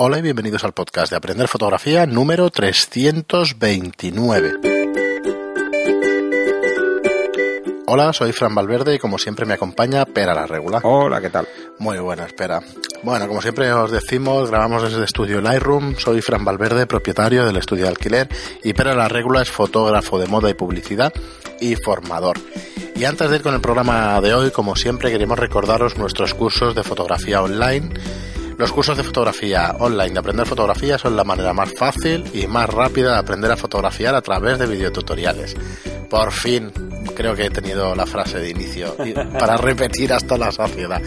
Hola y bienvenidos al podcast de Aprender Fotografía número 329. Hola, soy Fran Valverde y como siempre me acompaña Pera la Regula. Hola, ¿qué tal? Muy buena, espera. Bueno, como siempre os decimos, grabamos desde el estudio Lightroom. Soy Fran Valverde, propietario del estudio de alquiler y Pera la Regula es fotógrafo de moda y publicidad y formador. Y antes de ir con el programa de hoy, como siempre, queremos recordaros nuestros cursos de fotografía online los cursos de fotografía online de aprender fotografía son la manera más fácil y más rápida de aprender a fotografiar a través de videotutoriales. Por fin creo que he tenido la frase de inicio para repetir hasta la saciedad.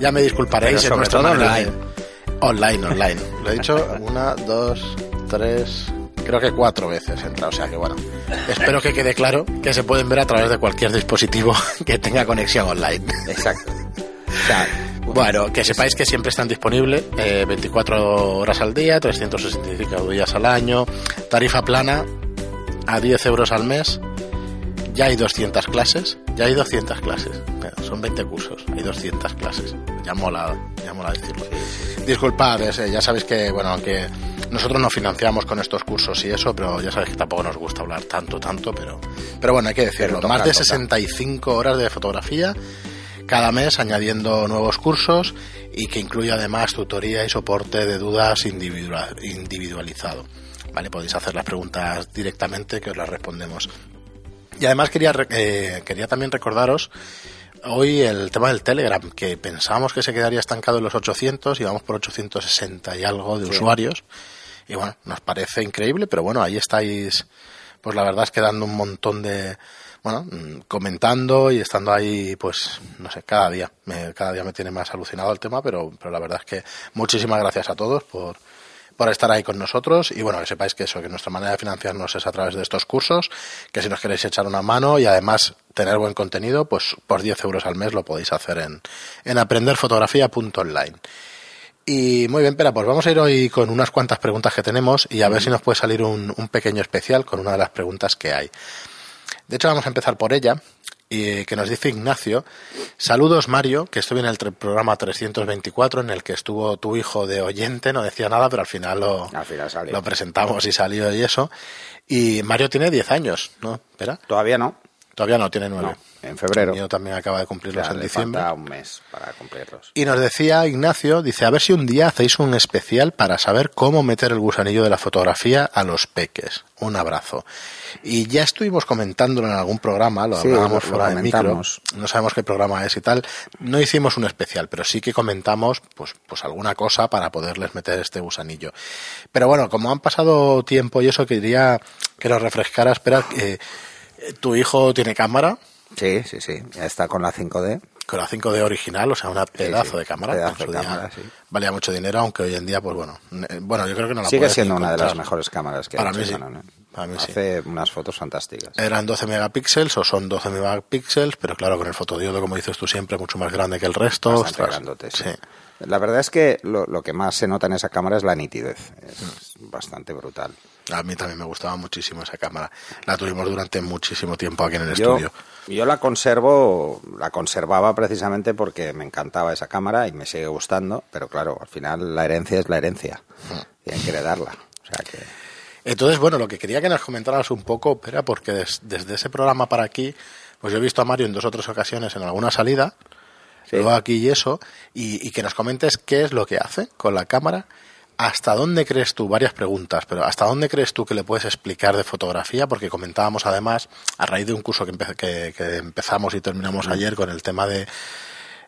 Ya me disculparéis en nuestro online. Online, online. Lo he dicho una, dos, tres, creo que cuatro veces entra, o sea que bueno. Espero que quede claro que se pueden ver a través de cualquier dispositivo que tenga conexión online. Exacto. Bueno, que sepáis que siempre están disponibles 24 eh, horas al día, 365 días al año, tarifa plana a 10 euros al mes. Ya hay 200 clases, ya hay 200 clases. Son 20 cursos, hay 200 clases. Ya mola, ya mola decirlo. Disculpad, eh, ya sabéis que, bueno, aunque nosotros nos financiamos con estos cursos y eso, pero ya sabéis que tampoco nos gusta hablar tanto, tanto, pero, pero bueno, hay que decirlo. Más de 65 horas de fotografía cada mes añadiendo nuevos cursos y que incluye además tutoría y soporte de dudas individualizado. ¿Vale? Podéis hacer las preguntas directamente que os las respondemos. Y además quería, eh, quería también recordaros hoy el tema del Telegram, que pensábamos que se quedaría estancado en los 800 y vamos por 860 y algo de usuarios. Y bueno, nos parece increíble, pero bueno, ahí estáis, pues la verdad es que dando un montón de, bueno, mm, comentando y estando ahí, pues, no sé, cada día. Me, cada día me tiene más alucinado el tema, pero, pero la verdad es que muchísimas gracias a todos por, por estar ahí con nosotros y bueno, que sepáis que eso, que nuestra manera de financiarnos es a través de estos cursos, que si nos queréis echar una mano y además tener buen contenido, pues por 10 euros al mes lo podéis hacer en, en aprenderfotografía.online. Y muy bien, Pera, pues vamos a ir hoy con unas cuantas preguntas que tenemos y a ver si nos puede salir un, un pequeño especial con una de las preguntas que hay. De hecho, vamos a empezar por ella, y que nos dice Ignacio. Saludos, Mario, que estuve en el programa 324 en el que estuvo tu hijo de oyente, no decía nada, pero al final lo, lo presentamos y salió y eso. Y Mario tiene 10 años, ¿no? ¿Espera? Todavía no. Todavía no, tiene 9. en febrero. Yo también acaba de cumplirlos en diciembre. Falta un mes para cumplirlos. Y nos decía Ignacio, dice, a ver si un día hacéis un especial para saber cómo meter el gusanillo de la fotografía a los peques. Un abrazo. Y ya estuvimos comentándolo en algún programa, lo hablábamos fuera de micro, no sabemos qué programa es y tal. No hicimos un especial, pero sí que comentamos pues, pues alguna cosa para poderles meter este gusanillo. Pero bueno, como han pasado tiempo y eso, quería que nos refrescara, espera, eh, ¿tu hijo tiene cámara? Sí, sí, sí, ya está con la 5D con la 5D original, o sea, una pedazo de cámara. Pedazo de cámara sí. Valía mucho dinero, aunque hoy en día, pues bueno, eh, bueno, yo creo que no la Sigue siendo una de las mejores cámaras que Para mí sí. Hace unas fotos fantásticas. Eran 12 megapíxeles o son 12 megapíxeles, pero claro, con el fotodiodo, como dices tú siempre, mucho más grande que el resto. sí. La verdad es que lo, lo, que más se nota en esa cámara es la nitidez. Es bastante brutal. A mí también me gustaba muchísimo esa cámara. La tuvimos durante muchísimo tiempo aquí en el estudio. Yo la conservo, la conservaba precisamente porque me encantaba esa cámara y me sigue gustando, pero claro, al final la herencia es la herencia y hay que heredarla. O sea que... Entonces, bueno, lo que quería que nos comentaras un poco, era porque desde ese programa para aquí, pues yo he visto a Mario en dos o tres ocasiones en alguna salida, luego aquí y eso, y que nos comentes qué es lo que hace con la cámara ¿Hasta dónde crees tú, varias preguntas, pero ¿hasta dónde crees tú que le puedes explicar de fotografía? Porque comentábamos además, a raíz de un curso que, empezamos y terminamos ayer con el tema de,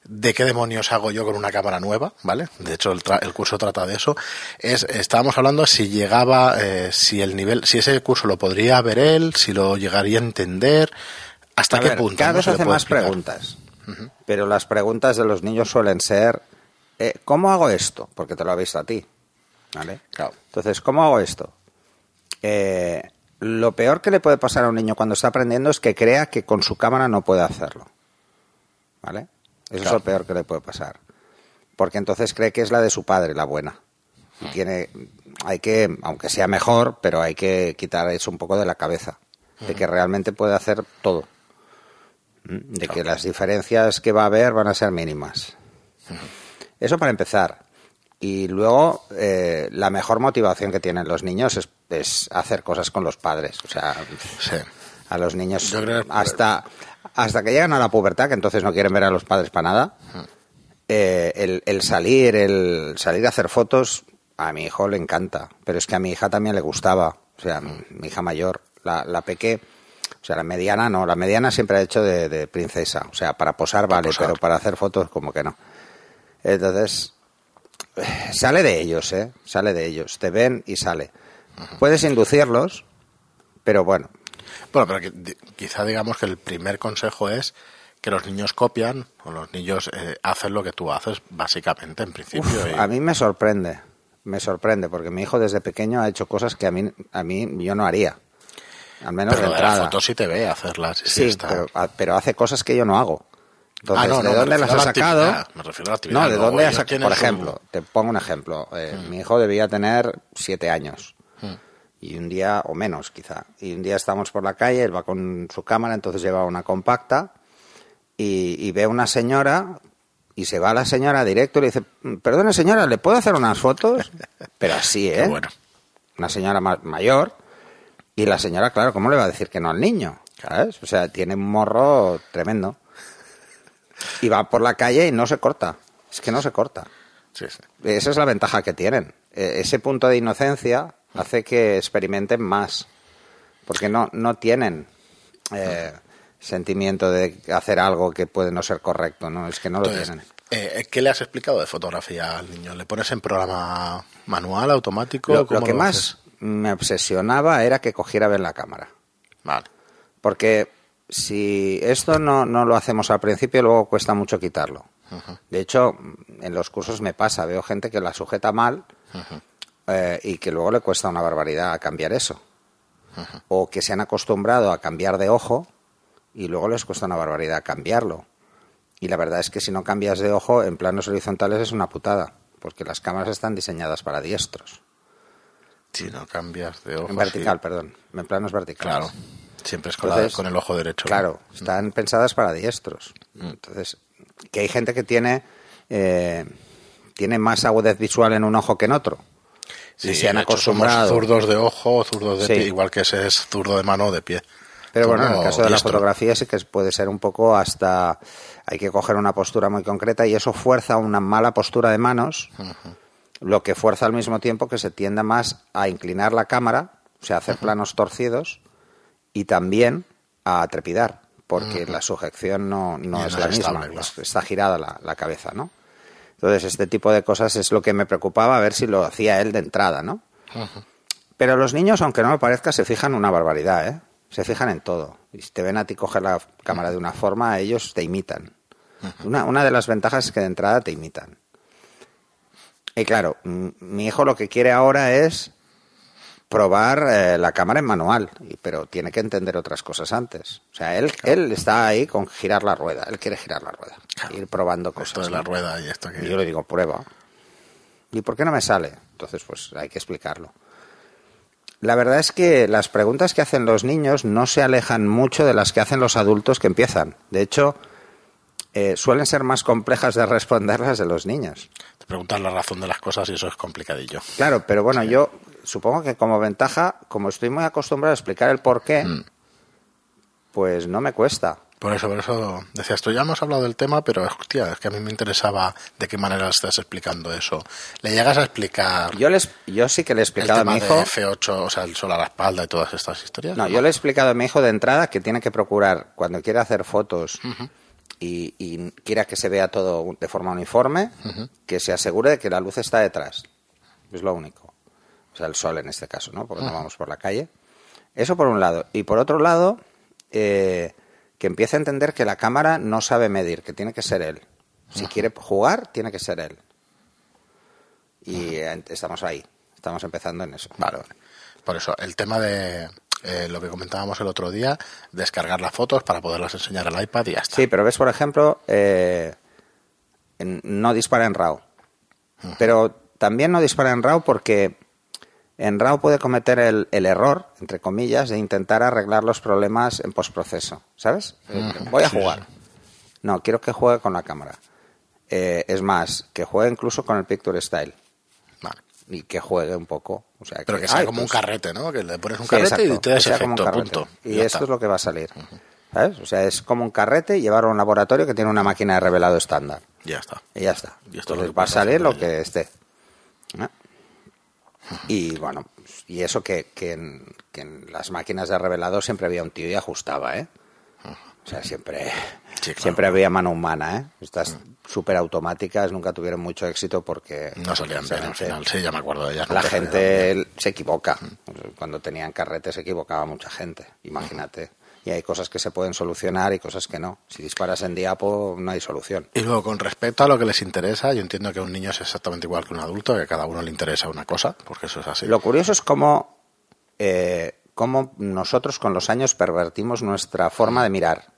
de qué demonios hago yo con una cámara nueva, ¿vale? De hecho, el, curso trata de eso. Es, estábamos hablando si llegaba, eh, si el nivel, si ese curso lo podría ver él, si lo llegaría a entender, hasta qué punto. Cada vez hace más preguntas, pero las preguntas de los niños suelen ser, eh, ¿cómo hago esto? Porque te lo ha visto a ti. ¿Vale? Entonces, ¿cómo hago esto? Eh, lo peor que le puede pasar a un niño cuando está aprendiendo es que crea que con su cámara no puede hacerlo. ¿Vale? Eso es lo peor que le puede pasar. Porque entonces cree que es la de su padre, la buena. Y tiene, hay que, aunque sea mejor, pero hay que quitar eso un poco de la cabeza. De que realmente puede hacer todo. ¿Mm? De que las diferencias que va a haber van a ser mínimas. Eso para empezar. Y luego, eh, la mejor motivación que tienen los niños es, hacer cosas con los padres. O sea, a los niños hasta, hasta que llegan a la pubertad, que entonces no quieren ver a los padres para nada, eh, el, salir, el salir a hacer fotos, a mi hijo le encanta. Pero es que a mi hija también le gustaba. O sea, mi, hija mayor, la, la peque, o sea, la mediana no, la mediana siempre ha hecho de, princesa. O sea, para posar vale, pero para hacer fotos como que no. Entonces, sale de ellos, ¿eh? Sale de ellos. Te ven y sale. Puedes inducirlos, pero bueno. Bueno, pero quizá digamos que el primer consejo es que los niños copian o los niños eh, hacen lo que tú haces, básicamente, en principio. A mí me sorprende, me sorprende, porque mi hijo desde pequeño ha hecho cosas que a mí, a mí yo no haría. Al menos pero de entrada. la foto sí te ve hacerlas. Sí, pero hace cosas que yo no hago. Entonces, ah, ¿de dónde las ha sacado? Me refiero a la actividad. No, ¿de dónde ha sacado? Por ejemplo, te pongo un ejemplo. Eh, hmm. Mi hijo debía tener siete años. Hmm. Y un día, o menos quizá. Y un día estamos por la calle, él va con su cámara, entonces lleva una compacta. Y, ve una señora y se va a la señora directo y le dice, perdone señora, ¿le puedo hacer unas fotos? Pero así, ¿eh? bueno. Una señora mayor. Y la señora, claro, ¿cómo le va a decir que no al niño? ¿Sabes? O sea, tiene un morro tremendo y va por la calle y no se corta. Es que no se corta. Esa es la ventaja que tienen. E, ese punto de inocencia hace que experimenten más, porque no, no tienen eh, sentimiento de hacer algo que puede no ser correcto, ¿no? Es que no lo tienen. Eh, ¿Qué le has explicado de fotografía al niño? ¿Le pones en programa manual, automático? Lo, que más me obsesionaba era que cogiera bien la cámara. Vale. Porque si esto no, no lo hacemos al principio, luego cuesta mucho quitarlo. De hecho, en los cursos me pasa, veo gente que la sujeta mal eh, y que luego le cuesta una barbaridad cambiar eso. O que se han acostumbrado a cambiar de ojo y luego les cuesta una barbaridad cambiarlo. Y la verdad es que si no cambias de ojo en planos horizontales es una putada, porque las cámaras están diseñadas para diestros. Si no cambias de ojo. En vertical, perdón, en planos verticales. Claro. Siempre es con, el ojo derecho. Claro, están pensadas para diestros. Mm. Entonces, que hay gente que tiene, eh, tiene más agudez visual en un ojo que en otro. Sí, se han acostumbrado. zurdos de ojo, zurdos de pie, igual que ese es zurdo de mano o de pie. Pero bueno, en el caso de la fotografía sí que puede ser un poco hasta... Hay que coger una postura muy concreta y eso fuerza una mala postura de manos, lo que fuerza al mismo tiempo que se tienda más a inclinar la cámara, o sea, hacer planos torcidos, y también a trepidar, porque la sujeción no, no es la misma, está girada la, la, cabeza, ¿no? Entonces, este tipo de cosas es lo que me preocupaba, a ver si lo hacía él de entrada, ¿no? Pero los niños, aunque no me parezca, se fijan una barbaridad, ¿eh? Se fijan en todo. Y si te ven a ti coger la cámara de una forma, ellos te imitan. una, una de las ventajas es que de entrada te imitan. Y claro, mi hijo lo que quiere ahora es probar eh, la cámara en manual, pero tiene que entender otras cosas antes. O sea, él, él está ahí con girar la rueda, él quiere girar la rueda, ir probando cosas. Esto es la rueda y esto que... yo le digo, prueba. ¿Y por qué no me sale? Entonces, pues hay que explicarlo. La verdad es que las preguntas que hacen los niños no se alejan mucho de las que hacen los adultos que empiezan. De hecho, eh, suelen ser más complejas de responderlas de los niños. Te preguntan la razón de las cosas y eso es complicadillo. Claro, pero bueno, yo supongo que como ventaja, como estoy muy acostumbrado a explicar el por qué, mm. pues no me cuesta. Por eso, por eso decías, tú ya hemos hablado del tema, pero hostia, es que a mí me interesaba de qué manera estás explicando eso. ¿Le llegas a explicar? Yo, les, yo sí que le he explicado a mi hijo. De F8, o sea, el sol a la espalda y todas estas historias. No, yo le he explicado a mi hijo de entrada que tiene que procurar, cuando quiere hacer fotos y, y, quiera que se vea todo de forma uniforme, que se asegure de que la luz está detrás. Es lo único o sea, el sol en este caso, ¿no? Porque no vamos por la calle. Eso por un lado. Y por otro lado, eh, que empiece a entender que la cámara no sabe medir, que tiene que ser él. Si quiere jugar, tiene que ser él. Y estamos ahí, estamos empezando en eso. Vale, Por eso, el tema de eh, lo que comentábamos el otro día, descargar las fotos para poderlas enseñar al iPad y ya está. Sí, pero ves, por ejemplo, eh, no dispara en RAW. Pero también no dispara en RAW porque en RAW puede cometer el, error, entre comillas, de intentar arreglar los problemas en postproceso, ¿sabes? Eh, voy a jugar. No, quiero que juegue con la cámara. Eh, es más, que juegue incluso con el Picture Style. y que juegue un poco. O sea, Pero que, sea como un pues carrete, ¿no? Que le pones un carrete y te da ese efecto, punto. Y, esto es lo que va a salir. ¿Sabes? O sea, es como un carrete llevar a un laboratorio que tiene una máquina de revelado estándar. Ya está. Y ya está. Y esto va a salir lo que esté. Y bueno, y eso que, que, en, las máquinas de revelado siempre había un tío y ajustaba, ¿eh? O sea, siempre, siempre había mano humana, ¿eh? Estas súper automáticas nunca tuvieron mucho éxito porque... No salían bien al final, sí, ya me acuerdo de ellas. La gente se equivoca. Cuando tenían carrete se equivocaba mucha gente, imagínate y hay cosas que se pueden solucionar y cosas que no. Si disparas en diapo no hay solución. Y luego, con respecto a lo que les interesa, yo entiendo que un niño es exactamente igual que un adulto, que a cada uno le interesa una cosa, porque eso es así. Lo curioso es cómo, eh, cómo nosotros con los años pervertimos nuestra forma de mirar.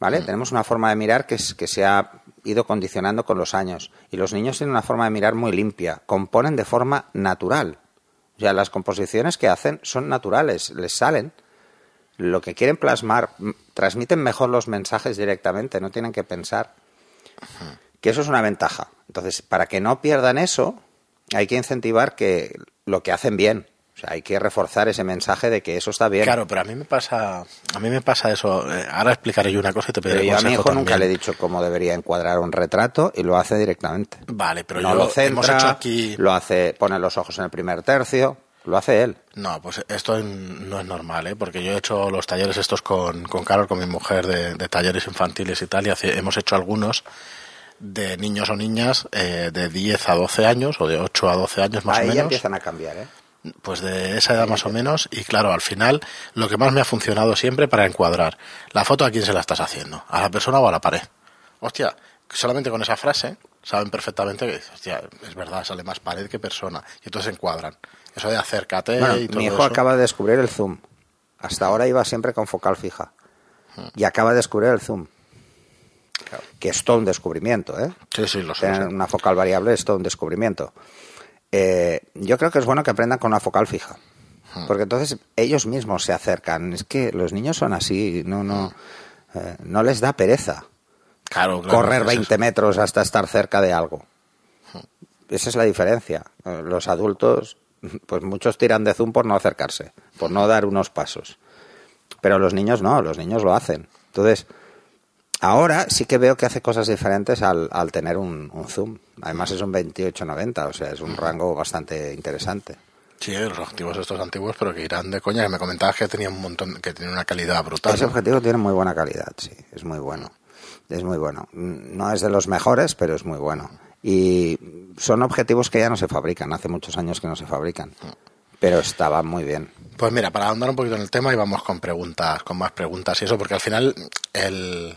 ¿Vale? Mm. Tenemos una forma de mirar que, es, que se ha ido condicionando con los años. Y los niños tienen una forma de mirar muy limpia. Componen de forma natural. O sea, las composiciones que hacen son naturales, les salen lo que quieren plasmar, transmiten mejor los mensajes directamente, no tienen que pensar. Que eso es una ventaja. Entonces, para que no pierdan eso, hay que incentivar que lo que hacen bien. O sea, hay que reforzar ese mensaje de que eso está bien. Claro, pero a mí me pasa, a mí me pasa eso. Eh, ahora explicaré yo una cosa y te pediré pero yo a mi hijo nunca le he dicho cómo debería encuadrar un retrato y lo hace directamente. Vale, pero no yo lo centra, aquí... lo hace, pone los ojos en el primer tercio. Lo hace él. No, pues esto no es normal, ¿eh? porque yo he hecho los talleres estos con, con Carol, con mi mujer, de, talleres infantiles y tal, y hemos hecho algunos de niños o niñas eh, de 10 a 12 años, o de 8 a 12 años más o menos. empiezan a cambiar, ¿eh? Pues de esa edad más o menos, y claro, al final lo que más me ha funcionado siempre para encuadrar la foto a quién se la estás haciendo, a la persona o a la pared. Hostia, solamente con esa frase saben perfectamente que hostia, es verdad, sale más pared que persona, y entonces encuadran. Eso de acércate y todo Mi hijo acaba de descubrir el zoom. Hasta ahora iba siempre con focal fija. Y acaba de descubrir el zoom. Que es todo un descubrimiento, ¿eh? Sí, sí, lo sé. Tener una focal variable es todo un descubrimiento. Eh, yo creo que es bueno que aprendan con una focal fija. Porque entonces ellos mismos se acercan. Es que los niños son así, no, no, eh, no les da pereza. Claro, correr 20 metros hasta estar cerca de algo. Esa es la diferencia. Los adultos pues muchos tiran de zoom por no acercarse, por no dar unos pasos. Pero los niños no, los niños lo hacen. Entonces, ahora sí que veo que hace cosas diferentes al, al tener un, zoom. Además es un 28-90, o sea, es un rango bastante interesante. Sí, los objetivos estos antiguos, pero que irán de coña, que me comentabas que tenía un montón, que tiene una calidad brutal. Ese objetivo tiene muy buena calidad, sí, es muy bueno. Es muy bueno. No es de los mejores, pero es muy bueno. Y son objetivos que ya no se fabrican, hace muchos años que no se fabrican. Pero estaba muy bien. Pues mira, para ahondar un poquito en el tema y vamos con preguntas, con más preguntas y eso, porque al final el,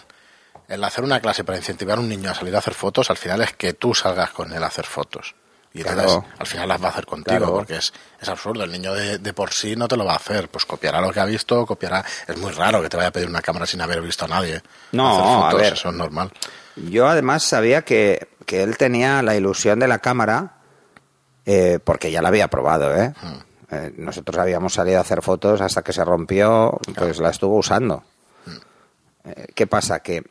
el hacer una clase para incentivar a un niño a salir a hacer fotos, al final es que tú salgas con él a hacer fotos. Y entonces al final las va a hacer contigo, porque es, es absurdo. El niño de, de, por sí no te lo va a hacer. Pues copiará lo que ha visto, copiará. Es muy raro que te vaya a pedir una cámara sin haber visto a nadie. No, a ver. Eso es normal. Yo además sabía que que él tenía la ilusión de la cámara eh, porque ya la había probado, ¿eh? Hmm. ¿eh? Nosotros habíamos salido a hacer fotos hasta que se rompió, pues la estuvo usando. Hmm. Eh, ¿Qué pasa? Que,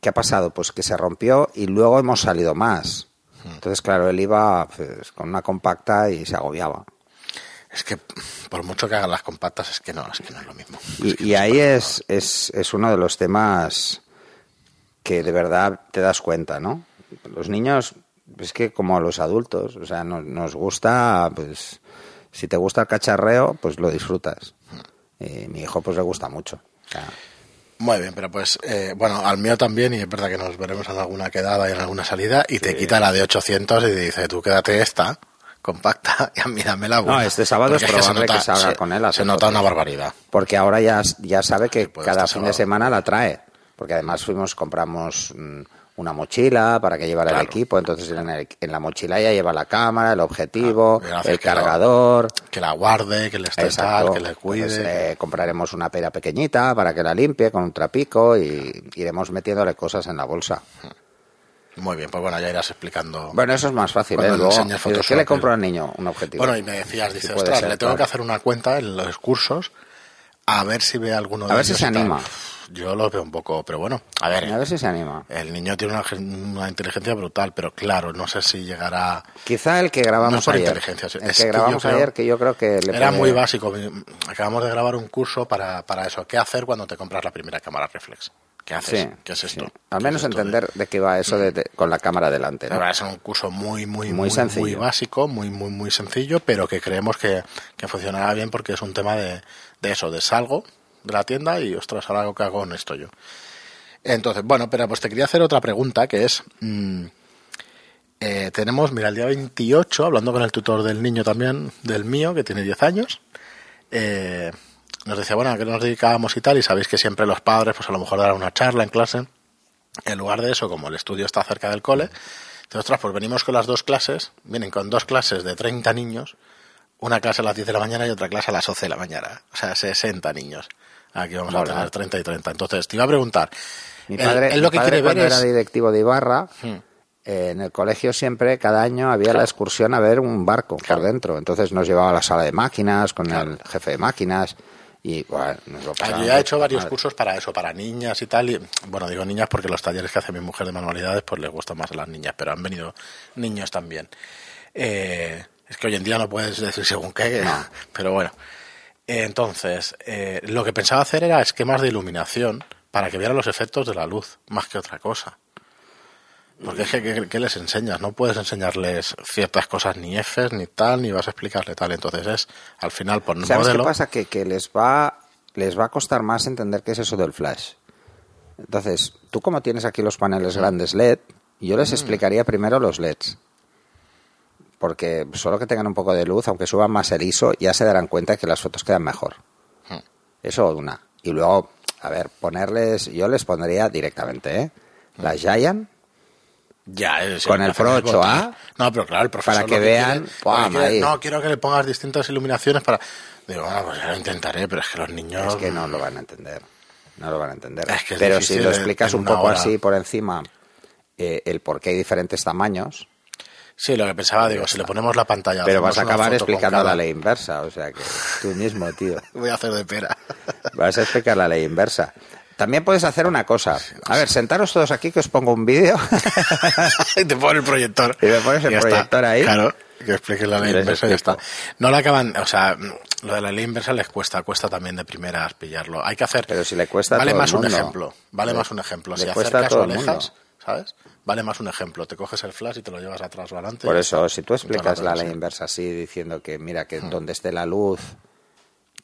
¿Qué ha pasado? Pues que se rompió y luego hemos salido más. Hmm. Entonces, claro, él iba pues, con una compacta y se agobiaba. Es que por mucho que hagan las compactas, es que no, es que no es lo mismo. Y, ahí es, es, es uno de los temas que de verdad te das cuenta, ¿no? los niños, es que como los adultos, o sea, nos, gusta, pues, si te gusta el cacharreo, pues lo disfrutas. Y mi hijo, pues le gusta mucho. Muy bien, pero pues, eh, bueno, al mío también, y es verdad que nos veremos en alguna quedada y en alguna salida, y te quita la de 800 y te dice, tú quédate esta, compacta, y a mí dame la No, este sábado es probable que, salga con él. Se nota una barbaridad. Porque ahora ya, ya sabe que cada fin de semana la trae. Porque además fuimos, compramos mm, una mochila para que llevara el equipo, entonces en, la mochila ya lleva la cámara, el objetivo, el cargador. que la guarde, que le esté tal, que le cuide. Eh, compraremos una pera pequeñita para que la limpie con un trapico y iremos metiéndole cosas en la bolsa. Muy bien, pues bueno, ya irás explicando. Bueno, eso es más fácil, ¿eh? ¿Qué le compro al niño? Un objetivo. Bueno, y me decías, dices, ostras, le tengo que hacer una cuenta en los cursos a ver si ve alguno de A ver si se anima. yo lo veo un poco, pero bueno, a ver. A ver si se anima. El niño tiene una, inteligencia brutal, pero claro, no sé si llegará. Quizá el que grabamos ayer. El que grabamos ayer, que yo creo que era muy básico. Acabamos de grabar un curso para, para eso. ¿Qué hacer cuando te compras la primera cámara reflex? ¿Qué haces? ¿Qué es esto? Al menos entender de... qué va eso de, con la cámara delante. ¿no? Es un curso muy, muy, muy, muy, básico, muy, muy, muy sencillo, pero que creemos que, que funcionará bien porque es un tema de, de eso, de salgo de la tienda y, ostras, ahora que hago en esto yo. Entonces, bueno, pero pues te quería hacer otra pregunta que es... Mm, eh, tenemos, mira, el día 28, hablando con el tutor del niño también, del mío, que tiene 10 años, eh, nos decía, bueno, ¿a qué nos dedicábamos y tal? Y sabéis que siempre los padres, pues a lo mejor darán una charla en clase. En lugar de eso, como el estudio está cerca del cole, entonces, pues venimos con las dos clases, vienen con dos clases de 30 niños, una clase a las 10 de la mañana y otra clase a las 11 de la mañana. O sea, 60 niños. Aquí vamos a tener 30 y 30. Entonces, te iba a preguntar. Mi padre, lo que quiere ver era directivo de Ibarra, hmm. eh, en el colegio siempre, cada año, había la excursión a ver un barco por dentro. Entonces nos llevaba a la sala de máquinas con el jefe de máquinas y bueno, Yo he hecho varios cursos para eso, para niñas y tal. Y, bueno, digo niñas porque los talleres que hace mi mujer de manualidades pues les gustan más a las niñas, pero han venido niños también. Eh, es que hoy en día no puedes decir según qué, pero bueno. entonces, eh, lo que pensaba hacer era esquemas de iluminación para que vieran los efectos de la luz, más que otra cosa. Porque es que, ¿qué, les enseñas? No puedes enseñarles ciertas cosas ni Fs ni tal, ni vas a explicarle tal. Entonces es, al final, por ¿Sabes qué pasa? Que, que les, va, les va a costar más entender qué es eso del flash. Entonces, tú como tienes aquí los paneles grandes LED, yo les mm. explicaría primero los LEDs. Porque solo que tengan un poco de luz, aunque suban más el ISO, ya se darán cuenta que las fotos quedan mejor. Mm. Eso una. Y luego, a ver, ponerles, yo les pondría directamente, ¿eh? La mm. Giant ya, con el Pro 8A. No, pero claro, el profesor. Para que, vean. no, quiero que le pongas distintas iluminaciones para. Digo, bueno, pues ya lo intentaré, pero es que los niños. Es que no lo van a entender. No lo van a entender. pero si lo explicas un poco así por encima, eh, el por qué hay diferentes tamaños. Sí, lo que pensaba, digo, si le ponemos la pantalla. Pero vas a acabar explicando la ley inversa, o sea que tú mismo, tío. Voy a hacer de pera. Vas a explicar la ley inversa. También puedes hacer una cosa. A ver, sentaros todos aquí que os pongo un vídeo. y te pones el proyector. Y me pones el proyector ahí. Claro, que expliques la ley inversa y ya está. No la acaban, o sea, lo de la ley inversa les cuesta, cuesta también de primeras pillarlo. Hay que hacer. Pero si le cuesta Vale más un ejemplo. Vale más un ejemplo. Si acercas o alejas, ¿sabes? Vale más un ejemplo. Te coges el flash y te lo llevas atrás o adelante. Por eso, si tú explicas la ley inversa así, diciendo que mira, que hmm. donde esté la luz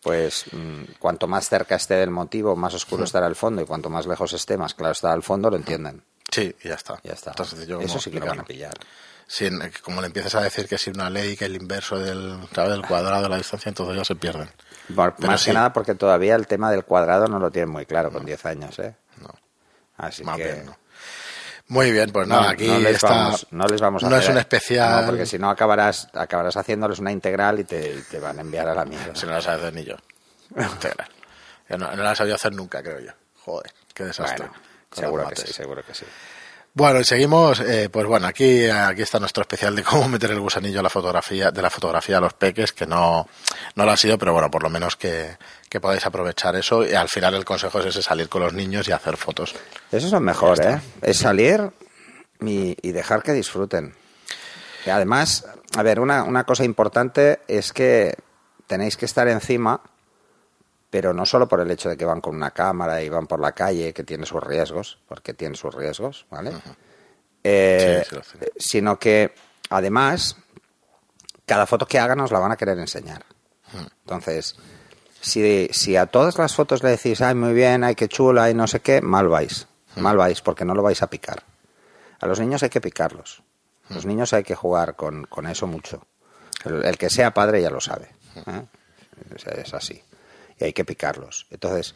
pues mm, cuanto más cerca esté del motivo, más oscuro estará el fondo y cuanto más lejos esté, más claro estará el fondo, lo entienden. Sí, y ya está. Ya está. Eso sí que lo van a pillar. Si, como le empiezas a decir que si una ley, que el inverso del, del cuadrado de la distancia, entonces ya se pierden. más que nada porque todavía el tema del cuadrado no lo tienen muy claro con 10 años, ¿eh? No. Así que... Muy bien, pues nada, aquí no les, vamos, no les vamos a No es un especial. porque si no acabarás, acabarás haciéndoles una integral y te, te van a enviar a la mierda. Si no la sabes hacer ni yo. Integral. no, no la he sabido hacer nunca, creo yo. Joder, qué desastre. seguro que sí, seguro que sí. Bueno, y seguimos, eh, pues bueno, aquí, aquí está nuestro especial de cómo meter el gusanillo a la fotografía, de la fotografía a los peques, que no, no lo ha sido, pero bueno, por lo menos que, que podáis aprovechar eso y al final el consejo es ese, salir con los niños y hacer fotos. Eso es lo mejor, ¿eh? Es salir y, y, dejar que disfruten. Y además, a ver, una, una cosa importante es que tenéis que estar encima pero no solo por el hecho de que van con una cámara y van por la calle, que tiene sus riesgos, porque tiene sus riesgos, ¿vale? Eh, sino que además cada foto que hagan os la van a querer enseñar. Entonces, si, si, a todas las fotos le decís, ay, muy bien, ay, qué chula, y no sé qué, mal vais. Mal vais, porque no lo vais a picar. A los niños hay que picarlos. Los niños hay que jugar con, con eso mucho. El, que sea padre ya lo sabe. ¿eh? es así y hay que picarlos. Entonces,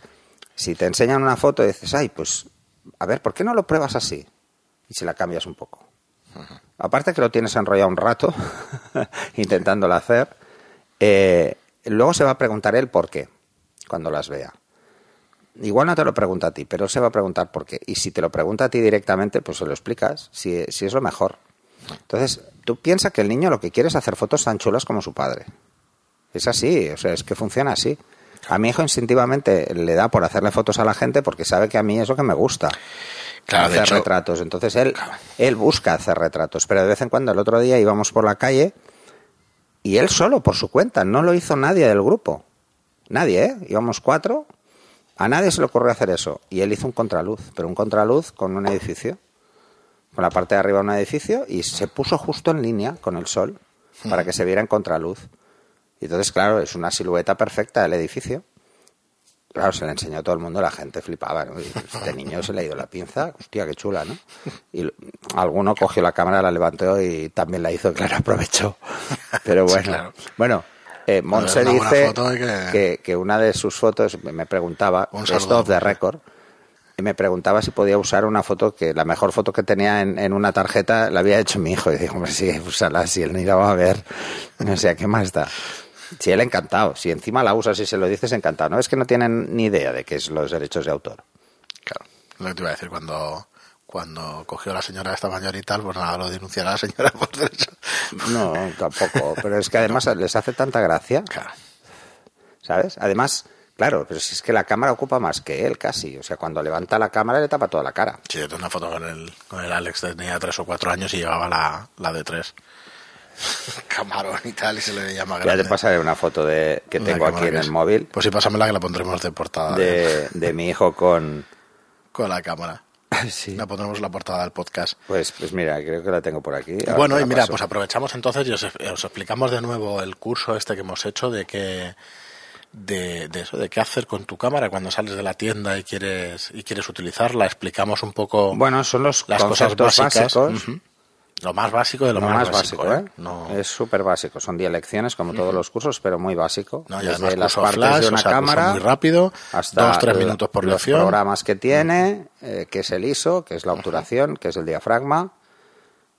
si te enseñan una foto y dices, ay, pues, a ver, ¿por qué no lo pruebas así? Y si la cambias un poco. Aparte que lo tienes enrollado un rato, intentándolo hacer, eh, luego se va a preguntar él por qué, cuando las vea. Igual no te lo pregunta a ti, pero se va a preguntar por qué. Y si te lo pregunta a ti directamente, pues se lo explicas, si, si es lo mejor. Entonces, tú piensas que el niño lo que quiere es hacer fotos tan chulas como su padre. Es así, o sea, es que funciona así. A mi hijo instintivamente le da por hacerle fotos a la gente porque sabe que a mí es lo que me gusta. hacer retratos. Entonces él, él busca hacer retratos. Pero de vez en cuando, el otro día íbamos por la calle y él solo, por su cuenta, no lo hizo nadie del grupo. Nadie, ¿eh? Íbamos cuatro. A nadie se le ocurrió hacer eso. Y él hizo un contraluz, pero un contraluz con un edificio. Con la parte de arriba de un edificio y se puso justo en línea con el sol para que se viera en contraluz. Y entonces, claro, es una silueta perfecta del edificio. Claro, se le enseñó a todo el mundo, la gente flipaba. Este niño se le ha ido la pinza, hostia, qué chula, ¿no? Y alguno cogió la cámara, la levantó y también la hizo, claro, aprovechó. Pero bueno, bueno, eh, Monse dice que... Que, una de sus fotos, me preguntaba, esto de récord, y me preguntaba si podía usar una foto que la mejor foto que tenía en, una tarjeta la había hecho mi hijo. Y digo, hombre, sí, úsala, si él ni la va a ver. O sea, ¿qué más da? Si él encantado, si encima la usas y se lo dices, encantado. No es que no tienen ni idea de qué es los derechos de autor. Claro, lo que te iba a decir cuando, cuando cogió la señora esta mayor y tal, pues nada, lo denunciará la señora por derecho. No, tampoco. Pero es que además les hace tanta gracia. Claro. ¿Sabes? Además, claro, pero si es que la cámara ocupa más que él casi. O sea, cuando levanta la cámara le tapa toda la cara. Sí, yo tengo una foto con el, con el Alex, tenía tres o cuatro años y llevaba la, la de tres. camarón y tal, y se le más grande. Ya te pasaré una foto de que tengo aquí en el móvil. Pues sí, pásamela que la pondremos de portada. De, de mi hijo con... Con la cámara. Sí. La pondremos en la portada del podcast. Pues, pues mira, creo que la tengo por aquí. bueno, y mira, pues aprovechamos entonces y os, explicamos de nuevo el curso este que hemos hecho de que de, eso, de qué hacer con tu cámara cuando sales de la tienda y quieres y quieres utilizarla. Explicamos un poco. Bueno, son los las cosas básicas. Lo más básico de lo, más, básico, ¿eh? ¿eh? Es súper básico. Son 10 lecciones, como todos los cursos, pero muy básico. No, Desde las partes de una cámara muy rápido, hasta dos, tres minutos por los programas que tiene, eh, que es el ISO, que es la obturación, que es el diafragma.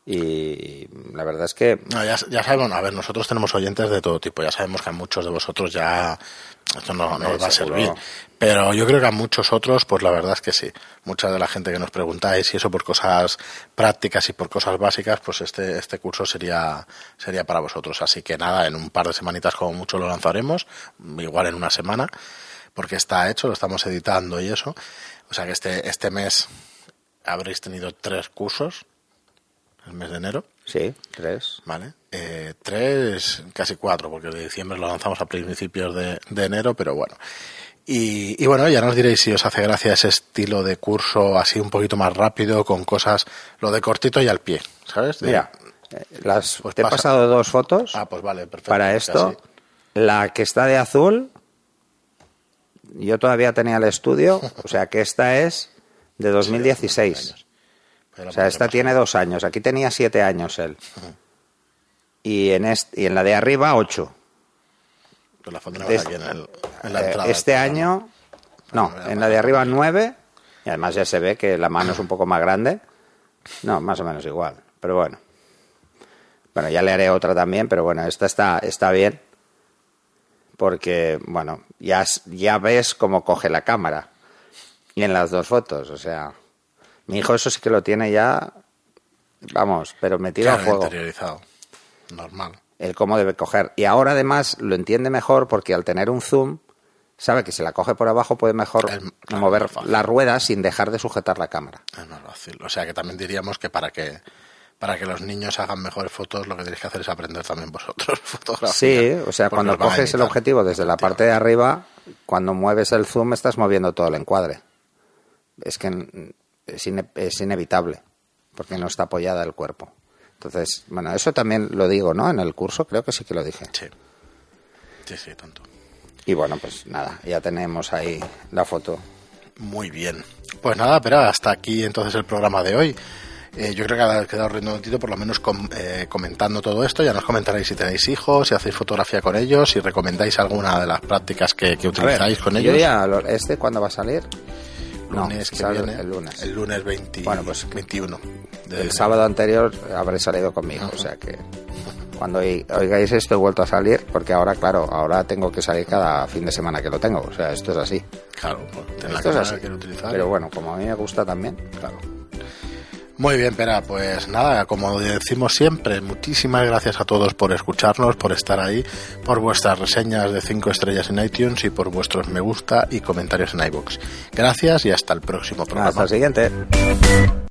Y la verdad es que... No, ya, ya sabemos, a ver, nosotros tenemos oyentes de todo tipo. Ya sabemos que a muchos de vosotros ya esto no, nos va a servir. Pero yo creo que a muchos otros, pues la verdad es que sí. Mucha de la gente que nos preguntáis y eso por cosas prácticas y por cosas básicas, pues este, este curso sería, sería para vosotros. Así que nada, en un par de semanitas como mucho lo lanzaremos, igual en una semana, porque está hecho, lo estamos editando y eso. O sea que este, este mes habréis tenido tres cursos, el mes de enero. Sí, tres. Vale. Eh, tres, casi cuatro, porque de diciembre lo lanzamos a principios de, enero, pero bueno. Y, bueno, ya nos diréis si os hace gracia ese estilo de curso así un poquito más rápido, con cosas, lo de cortito y al pie, ¿sabes? Mira, eh, las, pues te he pasado dos fotos ah, pues vale, perfecto, para esto. La que está de azul, yo todavía tenía el estudio, o sea que esta es de 2016. O sea, esta tiene dos años. Aquí tenía siete años él. Y en, y en la de arriba, ocho. Este, eh, este año, no, en la de arriba nueve. Y además ya se ve que la mano es un poco más grande. No, más o menos igual. Pero bueno. Bueno, ya le haré otra también, pero bueno, esta está, está bien. Porque, bueno, ya, ya ves cómo coge la cámara. Y en las dos fotos, o sea. Mi hijo eso sí que lo tiene ya, vamos, pero metido a fuego. interiorizado, normal. El cómo debe coger. Y ahora además lo entiende mejor porque al tener un zoom, sabe que si la coge por abajo puede mejor mover la rueda sin dejar de sujetar la cámara. Es más fácil. O sea que también diríamos que para que para que los niños hagan mejores fotos, lo que tenéis que hacer es aprender también vosotros fotografía. Sí, o sea, cuando coges el objetivo desde la parte de arriba, cuando mueves el zoom estás moviendo todo el encuadre. Es que es, inevitable, porque no está apoyada el cuerpo. Entonces, bueno, eso también lo digo, ¿no? En el curso creo que sí que lo dije. Sí, sí, sí, tanto. Y bueno, pues nada, ya tenemos ahí la foto. Muy bien. Pues nada, pero hasta aquí entonces el programa de hoy. Eh, yo creo que ha quedado redondito, por lo menos eh, comentando todo esto. Ya nos comentaréis si tenéis hijos, si hacéis fotografía con ellos, si recomendáis alguna de las prácticas que, utilizáis con ellos. Ya, ¿Este cuándo va a salir? Lunes que viene. El lunes. El lunes 20, bueno, pues 21. el sábado anterior habré salido conmigo, o sea que cuando oigáis esto he vuelto a salir, porque ahora, claro, ahora tengo que salir cada fin de semana que lo tengo, o sea, esto es así. Claro, pues, esto es así. Pero bueno, como a mí me gusta también. Claro. Muy bien, Pera, pues nada, como decimos siempre, muchísimas gracias a todos por escucharnos, por estar ahí, por vuestras reseñas de 5 estrellas en iTunes y por vuestros me gusta y comentarios en iBox. Gracias y hasta el próximo programa. Hasta el siguiente.